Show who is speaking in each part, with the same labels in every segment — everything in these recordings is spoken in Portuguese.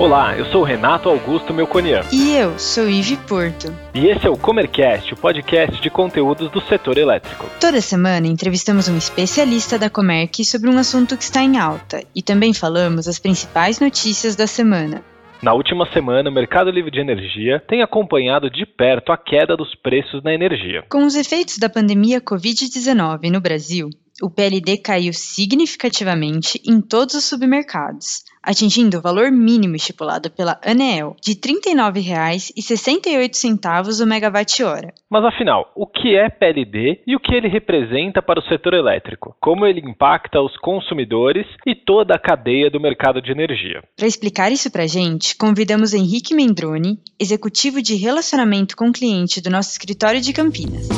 Speaker 1: Olá, eu sou Renato Augusto Melconian.
Speaker 2: E eu sou Ive Porto.
Speaker 1: E esse é o Comercast, o podcast de conteúdos do setor elétrico.
Speaker 2: Toda semana entrevistamos um especialista da Comerc sobre um assunto que está em alta e também falamos as principais notícias da semana.
Speaker 1: Na última semana, o Mercado Livre de Energia tem acompanhado de perto a queda dos preços na energia.
Speaker 2: Com os efeitos da pandemia Covid-19 no Brasil, o PLD caiu significativamente em todos os submercados, atingindo o valor mínimo estipulado pela ANEEL de R$ 39,68 o megawatt-hora.
Speaker 1: Mas afinal, o que é PLD e o que ele representa para o setor elétrico? Como ele impacta os consumidores e toda a cadeia do mercado de energia?
Speaker 2: Para explicar isso para a gente, convidamos Henrique Mendrone, executivo de relacionamento com cliente do nosso escritório de Campinas.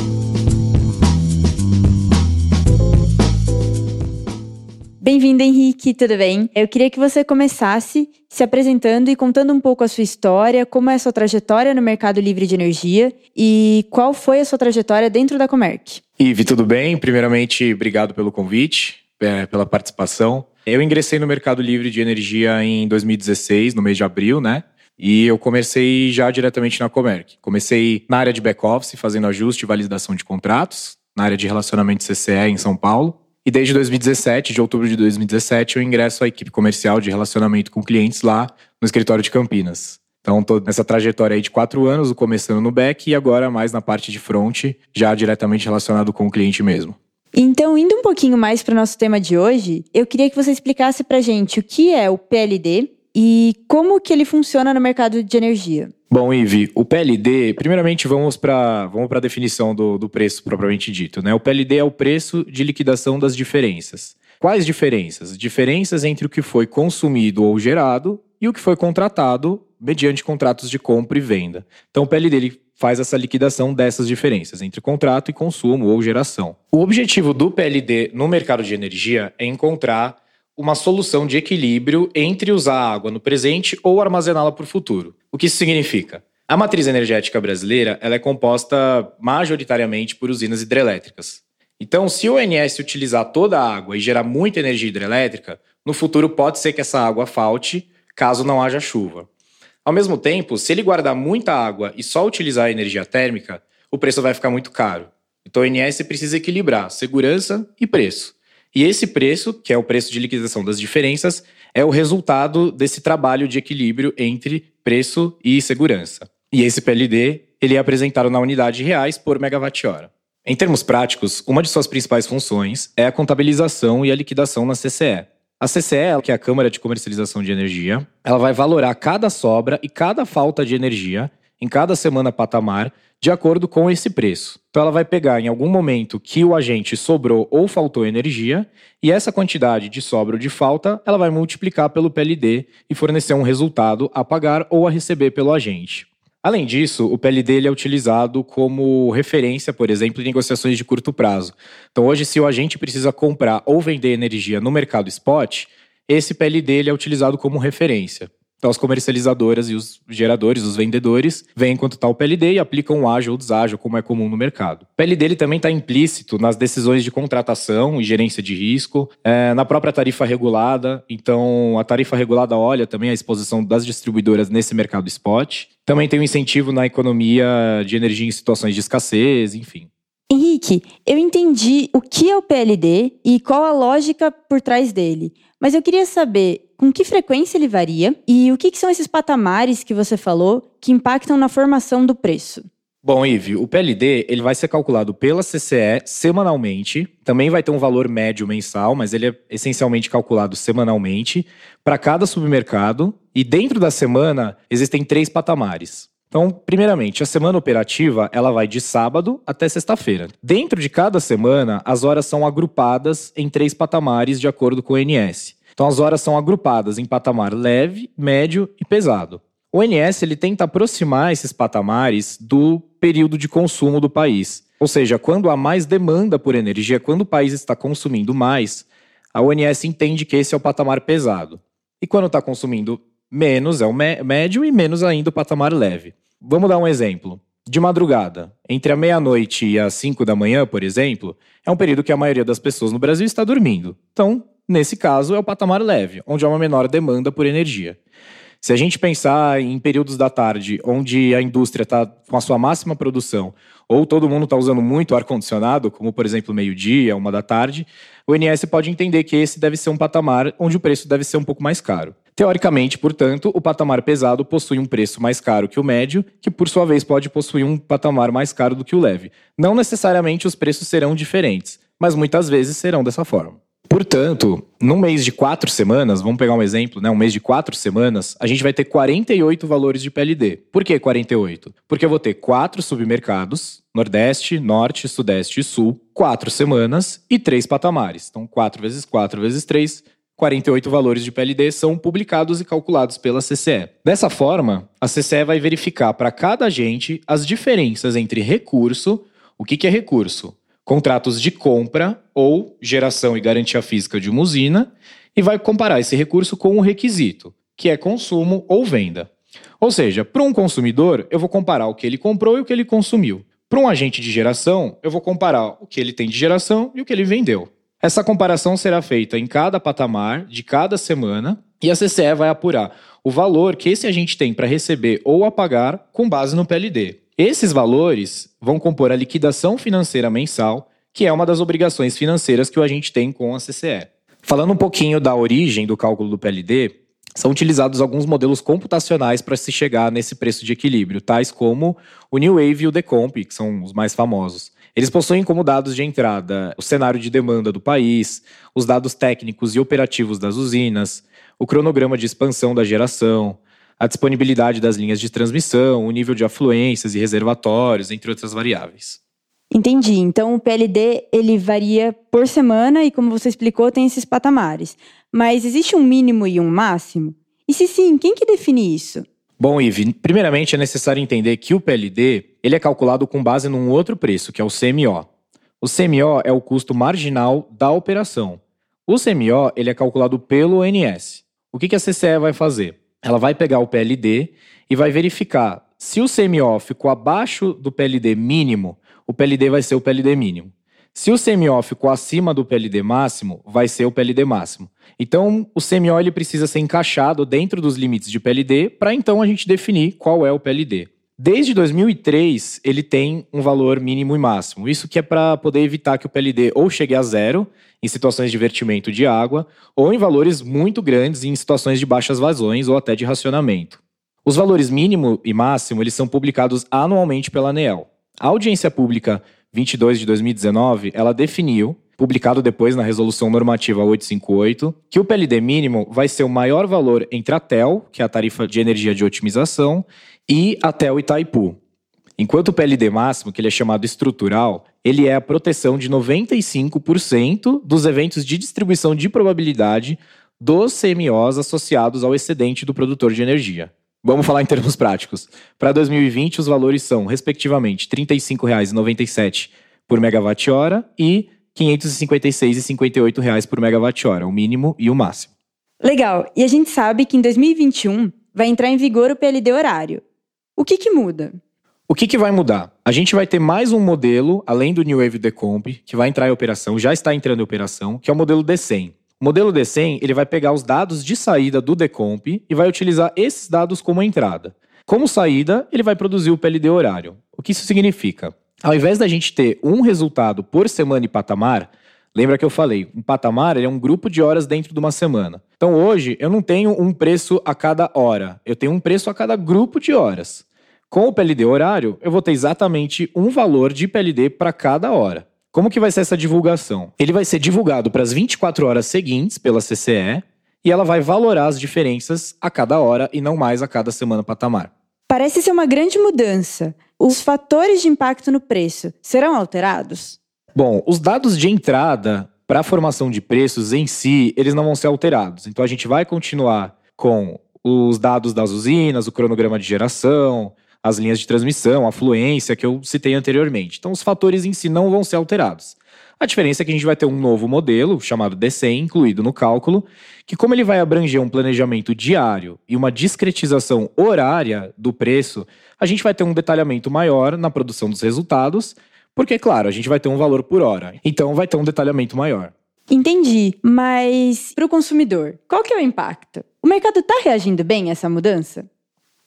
Speaker 2: Bem-vindo, Henrique, tudo bem? Eu queria que você começasse se apresentando e contando um pouco a sua história, como é a sua trajetória no mercado livre de energia e qual foi a sua trajetória dentro da Comerc.
Speaker 3: Ive, tudo bem? Primeiramente, obrigado pelo convite, é, pela participação. Eu ingressei no mercado livre de energia em 2016, no mês de abril, né? E eu comecei já diretamente na Comerc. Comecei na área de back-office, fazendo ajuste e validação de contratos, na área de relacionamento CCE em São Paulo. E desde 2017, de outubro de 2017, eu ingresso à equipe comercial de relacionamento com clientes lá no escritório de Campinas. Então, tô nessa trajetória aí de quatro anos, começando no back e agora mais na parte de front, já diretamente relacionado com o cliente mesmo.
Speaker 2: Então, indo um pouquinho mais para o nosso tema de hoje, eu queria que você explicasse para gente o que é o PLD e como que ele funciona no mercado de energia.
Speaker 3: Bom, Ive, o PLD, primeiramente vamos para vamos a definição do, do preço propriamente dito. Né? O PLD é o preço de liquidação das diferenças. Quais diferenças? Diferenças entre o que foi consumido ou gerado e o que foi contratado mediante contratos de compra e venda. Então, o PLD ele faz essa liquidação dessas diferenças entre contrato e consumo ou geração. O objetivo do PLD no mercado de energia é encontrar uma solução de equilíbrio entre usar a água no presente ou armazená-la para o futuro. O que isso significa? A matriz energética brasileira ela é composta majoritariamente por usinas hidrelétricas. Então, se o ONS utilizar toda a água e gerar muita energia hidrelétrica, no futuro pode ser que essa água falte caso não haja chuva. Ao mesmo tempo, se ele guardar muita água e só utilizar a energia térmica, o preço vai ficar muito caro. Então, o ONS precisa equilibrar segurança e preço. E esse preço, que é o preço de liquidação das diferenças, é o resultado desse trabalho de equilíbrio entre preço e segurança. E esse PLD, ele é apresentado na unidade de reais por megawatt-hora. Em termos práticos, uma de suas principais funções é a contabilização e a liquidação na CCE. A CCE, que é a Câmara de Comercialização de Energia, ela vai valorar cada sobra e cada falta de energia em cada semana patamar de acordo com esse preço. Então ela vai pegar em algum momento que o agente sobrou ou faltou energia, e essa quantidade de sobra ou de falta, ela vai multiplicar pelo PLD e fornecer um resultado a pagar ou a receber pelo agente. Além disso, o PLD ele é utilizado como referência, por exemplo, em negociações de curto prazo. Então, hoje, se o agente precisa comprar ou vender energia no mercado spot, esse PLD ele é utilizado como referência. Então, as comercializadoras e os geradores, os vendedores, veem quanto está o PLD e aplicam o ágil ou deságil, como é comum no mercado. O PLD ele também está implícito nas decisões de contratação e gerência de risco, é, na própria tarifa regulada. Então, a tarifa regulada olha também a exposição das distribuidoras nesse mercado spot. Também tem um incentivo na economia de energia em situações de escassez, enfim.
Speaker 2: Henrique, eu entendi o que é o PLD e qual a lógica por trás dele. Mas eu queria saber com que frequência ele varia e o que, que são esses patamares que você falou que impactam na formação do preço.
Speaker 3: Bom, Ive, o PLD ele vai ser calculado pela CCE semanalmente. Também vai ter um valor médio mensal, mas ele é essencialmente calculado semanalmente para cada submercado. E dentro da semana existem três patamares. Então, primeiramente, a semana operativa ela vai de sábado até sexta-feira. Dentro de cada semana, as horas são agrupadas em três patamares de acordo com o NS. Então as horas são agrupadas em patamar leve, médio e pesado. O ONS ele tenta aproximar esses patamares do período de consumo do país. Ou seja, quando há mais demanda por energia, quando o país está consumindo mais, a ONS entende que esse é o patamar pesado. E quando está consumindo menos, é o médio e menos ainda o patamar leve. Vamos dar um exemplo. De madrugada, entre a meia-noite e as 5 da manhã, por exemplo, é um período que a maioria das pessoas no Brasil está dormindo. Então, Nesse caso, é o patamar leve, onde há uma menor demanda por energia. Se a gente pensar em períodos da tarde onde a indústria está com a sua máxima produção, ou todo mundo está usando muito ar-condicionado, como por exemplo meio-dia, uma da tarde, o INS pode entender que esse deve ser um patamar onde o preço deve ser um pouco mais caro. Teoricamente, portanto, o patamar pesado possui um preço mais caro que o médio, que por sua vez pode possuir um patamar mais caro do que o leve. Não necessariamente os preços serão diferentes, mas muitas vezes serão dessa forma. Portanto, num mês de quatro semanas, vamos pegar um exemplo, né? Um mês de quatro semanas, a gente vai ter 48 valores de PLD. Por que 48? Porque eu vou ter quatro submercados, Nordeste, Norte, Sudeste e Sul, quatro semanas e três patamares. Então, 4 vezes 4 vezes 3, 48 valores de PLD são publicados e calculados pela CCE. Dessa forma, a CCE vai verificar para cada agente as diferenças entre recurso, o que, que é recurso? Contratos de compra ou geração e garantia física de uma usina e vai comparar esse recurso com um requisito, que é consumo ou venda. Ou seja, para um consumidor, eu vou comparar o que ele comprou e o que ele consumiu. Para um agente de geração, eu vou comparar o que ele tem de geração e o que ele vendeu. Essa comparação será feita em cada patamar de cada semana e a CCE vai apurar o valor que esse agente tem para receber ou a pagar com base no PLD. Esses valores vão compor a liquidação financeira mensal, que é uma das obrigações financeiras que o agente tem com a CCE. Falando um pouquinho da origem do cálculo do PLD, são utilizados alguns modelos computacionais para se chegar nesse preço de equilíbrio, tais como o New Wave e o Decomp, que são os mais famosos. Eles possuem como dados de entrada o cenário de demanda do país, os dados técnicos e operativos das usinas, o cronograma de expansão da geração, a disponibilidade das linhas de transmissão, o nível de afluências e reservatórios, entre outras variáveis.
Speaker 2: Entendi. Então o PLD ele varia por semana e como você explicou, tem esses patamares. Mas existe um mínimo e um máximo? E se sim, quem que define isso?
Speaker 3: Bom, Ive, primeiramente é necessário entender que o PLD ele é calculado com base num outro preço, que é o CMO. O CMO é o custo marginal da operação. O CMO ele é calculado pelo ONS. O que a CCE vai fazer? Ela vai pegar o PLD e vai verificar se o CMO ficou abaixo do PLD mínimo, o PLD vai ser o PLD mínimo. Se o CMO ficou acima do PLD máximo, vai ser o PLD máximo. Então, o CMO ele precisa ser encaixado dentro dos limites de PLD para então a gente definir qual é o PLD. Desde 2003, ele tem um valor mínimo e máximo. Isso que é para poder evitar que o PLD ou chegue a zero em situações de vertimento de água, ou em valores muito grandes em situações de baixas vazões ou até de racionamento. Os valores mínimo e máximo eles são publicados anualmente pela ANEEL. A audiência pública 22 de 2019, ela definiu, publicado depois na resolução normativa 858, que o PLD mínimo vai ser o maior valor entre a TEL, que é a tarifa de energia de otimização, e até o Itaipu. Enquanto o PLD máximo, que ele é chamado estrutural, ele é a proteção de 95% dos eventos de distribuição de probabilidade dos CMOs associados ao excedente do produtor de energia. Vamos falar em termos práticos. Para 2020, os valores são, respectivamente, R$ 35,97 por megawatt-hora e R$ 556,58 por megawatt-hora, o mínimo e o máximo.
Speaker 2: Legal. E a gente sabe que em 2021 vai entrar em vigor o PLD horário. O que, que muda?
Speaker 3: O que, que vai mudar? A gente vai ter mais um modelo, além do New Wave Decomp, que vai entrar em operação, já está entrando em operação, que é o modelo D100. O modelo D100 ele vai pegar os dados de saída do Decomp e vai utilizar esses dados como entrada. Como saída, ele vai produzir o PLD horário. O que isso significa? Ao invés da gente ter um resultado por semana e patamar, lembra que eu falei, um patamar é um grupo de horas dentro de uma semana. Então hoje eu não tenho um preço a cada hora, eu tenho um preço a cada grupo de horas. Com o PLD horário, eu vou ter exatamente um valor de PLD para cada hora. Como que vai ser essa divulgação? Ele vai ser divulgado para as 24 horas seguintes pela CCE e ela vai valorar as diferenças a cada hora e não mais a cada semana patamar.
Speaker 2: Parece ser uma grande mudança. Os fatores de impacto no preço serão alterados?
Speaker 3: Bom, os dados de entrada para a formação de preços em si, eles não vão ser alterados. Então a gente vai continuar com os dados das usinas, o cronograma de geração, as linhas de transmissão, a fluência que eu citei anteriormente. Então os fatores em si não vão ser alterados. A diferença é que a gente vai ter um novo modelo, chamado D100, incluído no cálculo, que como ele vai abranger um planejamento diário e uma discretização horária do preço, a gente vai ter um detalhamento maior na produção dos resultados porque, claro, a gente vai ter um valor por hora. Então vai ter um detalhamento maior.
Speaker 2: Entendi, mas para o consumidor, qual que é o impacto? O mercado está reagindo bem a essa mudança?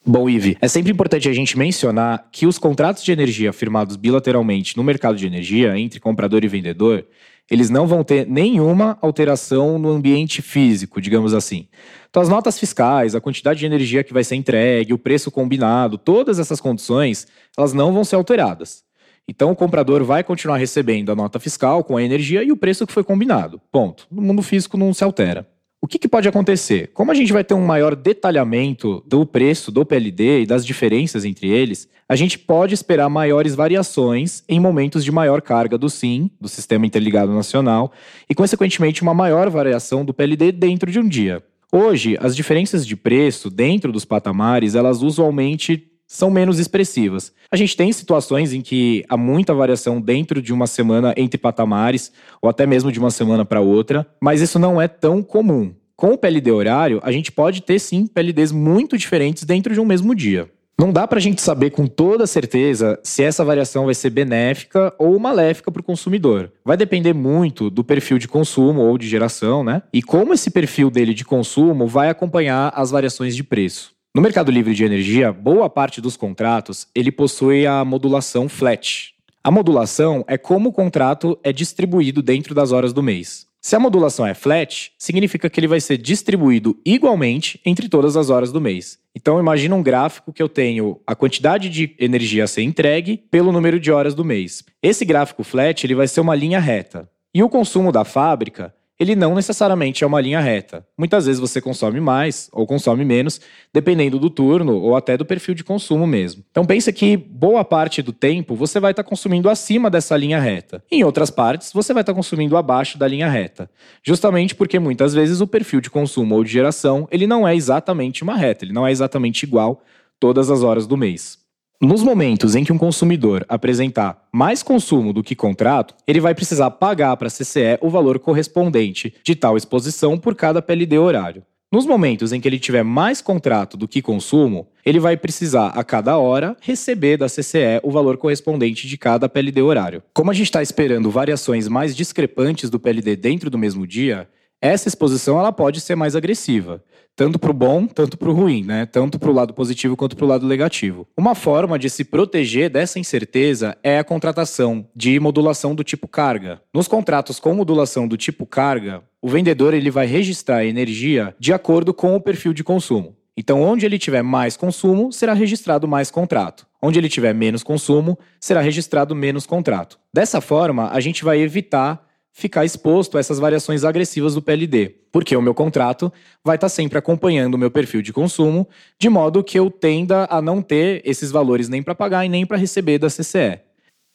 Speaker 3: Bom, Ive, é sempre importante a gente mencionar que os contratos de energia firmados bilateralmente no mercado de energia entre comprador e vendedor, eles não vão ter nenhuma alteração no ambiente físico, digamos assim. Então, as notas fiscais, a quantidade de energia que vai ser entregue, o preço combinado, todas essas condições, elas não vão ser alteradas. Então, o comprador vai continuar recebendo a nota fiscal com a energia e o preço que foi combinado. Ponto. No mundo físico não se altera. O que, que, pode acontecer? Como a gente vai ter um maior detalhamento do preço do PLD e das diferenças entre eles, a gente pode esperar maiores variações em momentos de maior carga do SIM, do Sistema Interligado Nacional, e, consequentemente, uma maior variação do PLD dentro de um dia. Hoje, as diferenças de preço dentro dos patamares, elas usualmente são menos expressivas. A gente tem situações em que há muita variação dentro de uma semana entre patamares, ou até mesmo de uma semana para outra, mas isso não é tão comum. Com o PLD horário, a gente pode ter sim PLDs muito diferentes dentro de um mesmo dia. Não dá para a gente saber com toda certeza se essa variação vai ser benéfica ou maléfica para o consumidor. Vai depender muito do perfil de consumo ou de geração, né? E como esse perfil dele de consumo vai acompanhar as variações de preço. No mercado livre de energia, boa parte dos contratos ele possui a modulação flat. A modulação é como o contrato é distribuído dentro das horas do mês. Se a modulação é flat, significa que ele vai ser distribuído igualmente entre todas as horas do mês. Então imagina um gráfico que eu tenho a quantidade de energia a ser entregue pelo número de horas do mês. Esse gráfico flat ele vai ser uma linha reta. E o consumo da fábrica ele não necessariamente é uma linha reta. Muitas vezes você consome mais ou consome menos, dependendo do turno ou até do perfil de consumo mesmo. Então pensa que boa parte do tempo você vai estar tá consumindo acima dessa linha reta. Em outras partes, você vai estar tá consumindo abaixo da linha reta. Justamente porque muitas vezes o perfil de consumo ou de geração, ele não é exatamente uma reta, ele não é exatamente igual todas as horas do mês. Nos momentos em que um consumidor apresentar mais consumo do que contrato, ele vai precisar pagar para a CCE o valor correspondente de tal exposição por cada PLD horário. Nos momentos em que ele tiver mais contrato do que consumo, ele vai precisar, a cada hora, receber da CCE o valor correspondente de cada PLD horário. Como a gente está esperando variações mais discrepantes do PLD dentro do mesmo dia, essa exposição ela pode ser mais agressiva, tanto para o bom, tanto para o ruim, né? tanto para o lado positivo quanto para o lado negativo. Uma forma de se proteger dessa incerteza é a contratação de modulação do tipo carga. Nos contratos com modulação do tipo carga, o vendedor ele vai registrar a energia de acordo com o perfil de consumo. Então, onde ele tiver mais consumo, será registrado mais contrato. Onde ele tiver menos consumo, será registrado menos contrato. Dessa forma, a gente vai evitar ficar exposto a essas variações agressivas do PLD, porque o meu contrato vai estar sempre acompanhando o meu perfil de consumo, de modo que eu tenda a não ter esses valores nem para pagar e nem para receber da CCE.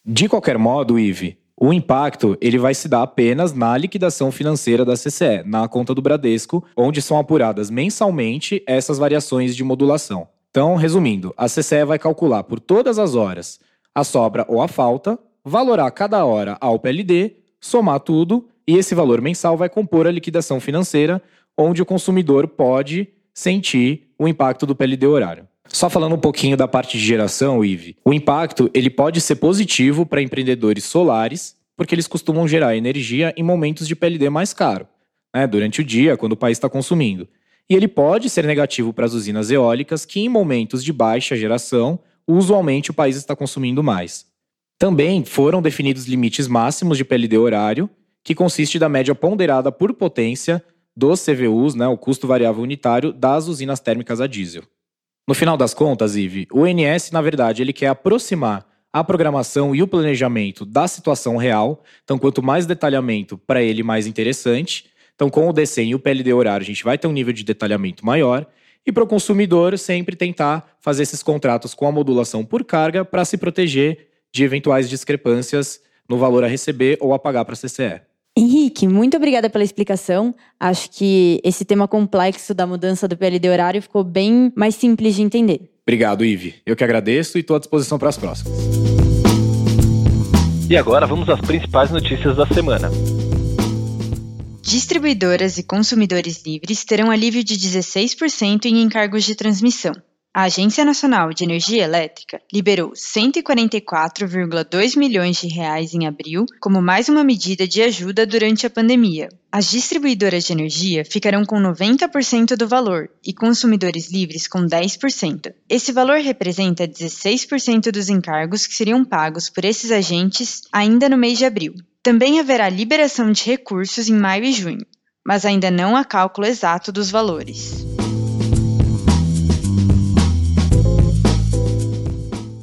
Speaker 3: De qualquer modo, Ive, o impacto ele vai se dar apenas na liquidação financeira da CCE, na conta do Bradesco, onde são apuradas mensalmente essas variações de modulação. Então, resumindo, a CCE vai calcular por todas as horas a sobra ou a falta, valorar cada hora ao PLD somar tudo e esse valor mensal vai compor a liquidação financeira, onde o consumidor pode sentir o impacto do PLD horário. Só falando um pouquinho da parte de geração, Ive, o impacto ele pode ser positivo para empreendedores solares, porque eles costumam gerar energia em momentos de PLD mais caro, né, durante o dia, quando o país está consumindo. E ele pode ser negativo para as usinas eólicas, que em momentos de baixa geração, usualmente o país está consumindo mais. Também foram definidos limites máximos de PLD horário, que consiste da média ponderada por potência dos CVUs, né, o custo variável unitário, das usinas térmicas a diesel. No final das contas, Ive, o INS, na verdade, ele quer aproximar a programação e o planejamento da situação real. Então, quanto mais detalhamento para ele, mais interessante. Então, com o DCEM e o PLD horário, a gente vai ter um nível de detalhamento maior. E para o consumidor, sempre tentar fazer esses contratos com a modulação por carga para se proteger de eventuais discrepâncias no valor a receber ou a pagar para a CCE.
Speaker 2: Henrique, muito obrigada pela explicação. Acho que esse tema complexo da mudança do PLD horário ficou bem mais simples de entender.
Speaker 3: Obrigado, Ive. Eu que agradeço e estou à disposição para as próximas.
Speaker 1: E agora vamos às principais notícias da semana.
Speaker 4: Distribuidoras e consumidores livres terão alívio de 16% em encargos de transmissão. A Agência Nacional de Energia Elétrica liberou 144,2 milhões de reais em abril como mais uma medida de ajuda durante a pandemia. As distribuidoras de energia ficarão com 90% do valor e consumidores livres com 10%. Esse valor representa 16% dos encargos que seriam pagos por esses agentes ainda no mês de abril. Também haverá liberação de recursos em maio e junho, mas ainda não há cálculo exato dos valores.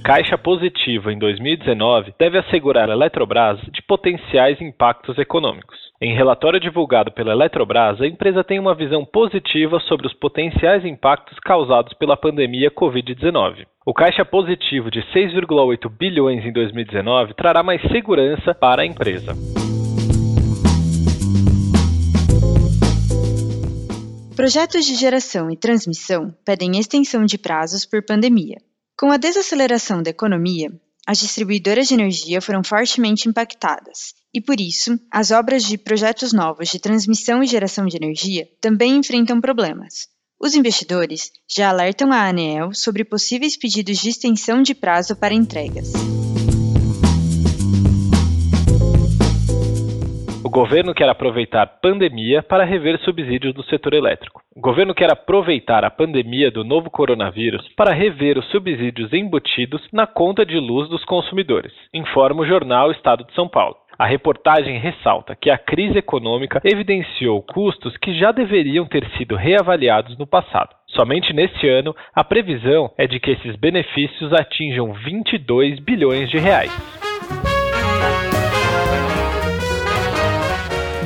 Speaker 1: Caixa positiva em 2019 deve assegurar a Eletrobras de potenciais impactos econômicos. Em relatório divulgado pela Eletrobras, a empresa tem uma visão positiva sobre os potenciais impactos causados pela pandemia Covid-19. O caixa positivo de 6,8 bilhões em 2019 trará mais segurança para a empresa.
Speaker 4: Projetos de geração e transmissão pedem extensão de prazos por pandemia. Com a desaceleração da economia, as distribuidoras de energia foram fortemente impactadas, e por isso, as obras de projetos novos de transmissão e geração de energia também enfrentam problemas. Os investidores já alertam a ANEEL sobre possíveis pedidos de extensão de prazo para entregas.
Speaker 1: Governo quer aproveitar pandemia para rever subsídios do setor elétrico. O governo quer aproveitar a pandemia do novo coronavírus para rever os subsídios embutidos na conta de luz dos consumidores, informa o jornal Estado de São Paulo. A reportagem ressalta que a crise econômica evidenciou custos que já deveriam ter sido reavaliados no passado. Somente neste ano, a previsão é de que esses benefícios atinjam 22 bilhões de reais.